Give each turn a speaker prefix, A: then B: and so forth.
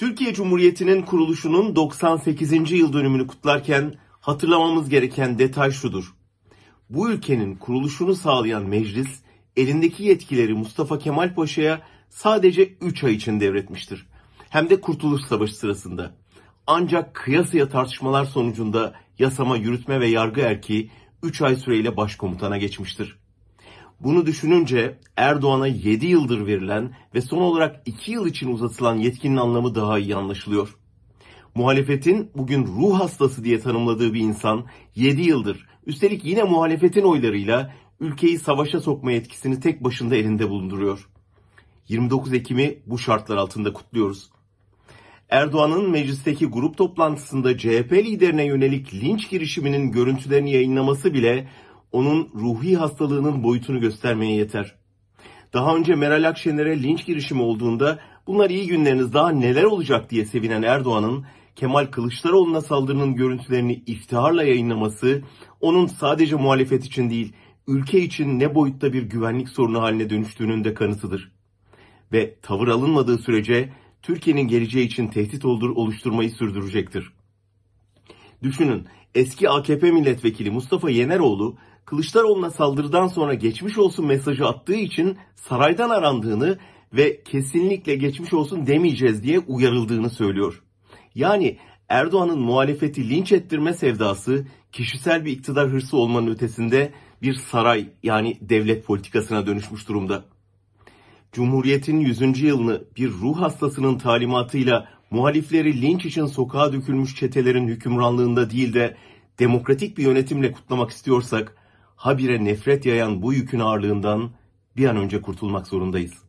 A: Türkiye Cumhuriyeti'nin kuruluşunun 98. yıl dönümünü kutlarken hatırlamamız gereken detay şudur. Bu ülkenin kuruluşunu sağlayan meclis elindeki yetkileri Mustafa Kemal Paşa'ya sadece 3 ay için devretmiştir. Hem de Kurtuluş Savaşı sırasında. Ancak kıyasıya tartışmalar sonucunda yasama, yürütme ve yargı erki 3 ay süreyle başkomutana geçmiştir. Bunu düşününce Erdoğan'a 7 yıldır verilen ve son olarak 2 yıl için uzatılan yetkinin anlamı daha iyi anlaşılıyor. Muhalefetin bugün ruh hastası diye tanımladığı bir insan 7 yıldır üstelik yine muhalefetin oylarıyla ülkeyi savaşa sokma yetkisini tek başında elinde bulunduruyor. 29 Ekim'i bu şartlar altında kutluyoruz. Erdoğan'ın meclisteki grup toplantısında CHP liderine yönelik linç girişiminin görüntülerini yayınlaması bile onun ruhi hastalığının boyutunu göstermeye yeter. Daha önce Meral Akşener'e linç girişimi olduğunda bunlar iyi günleriniz daha neler olacak diye sevinen Erdoğan'ın Kemal Kılıçdaroğlu'na saldırının görüntülerini iftiharla yayınlaması onun sadece muhalefet için değil ülke için ne boyutta bir güvenlik sorunu haline dönüştüğünün de kanıtıdır. Ve tavır alınmadığı sürece Türkiye'nin geleceği için tehdit oluşturmayı sürdürecektir. Düşünün eski AKP milletvekili Mustafa Yeneroğlu Kılıçdaroğlu'na saldırıdan sonra geçmiş olsun mesajı attığı için saraydan arandığını ve kesinlikle geçmiş olsun demeyeceğiz diye uyarıldığını söylüyor. Yani Erdoğan'ın muhalefeti linç ettirme sevdası kişisel bir iktidar hırsı olmanın ötesinde bir saray yani devlet politikasına dönüşmüş durumda. Cumhuriyet'in 100. yılını bir ruh hastasının talimatıyla muhalifleri linç için sokağa dökülmüş çetelerin hükümranlığında değil de demokratik bir yönetimle kutlamak istiyorsak habire nefret yayan bu yükün ağırlığından bir an önce kurtulmak zorundayız.